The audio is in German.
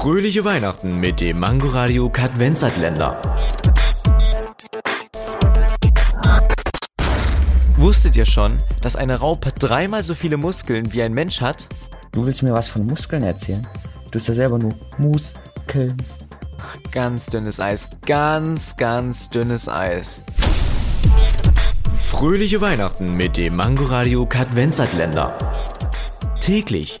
Fröhliche Weihnachten mit dem Mangoradio Kadvenzatländer. Wusstet ihr schon, dass eine Raupe dreimal so viele Muskeln wie ein Mensch hat? Du willst mir was von Muskeln erzählen? Du hast ja selber nur Muskeln. Ganz dünnes Eis, ganz, ganz dünnes Eis. Fröhliche Weihnachten mit dem Mangoradio Kadvenzatländer. Täglich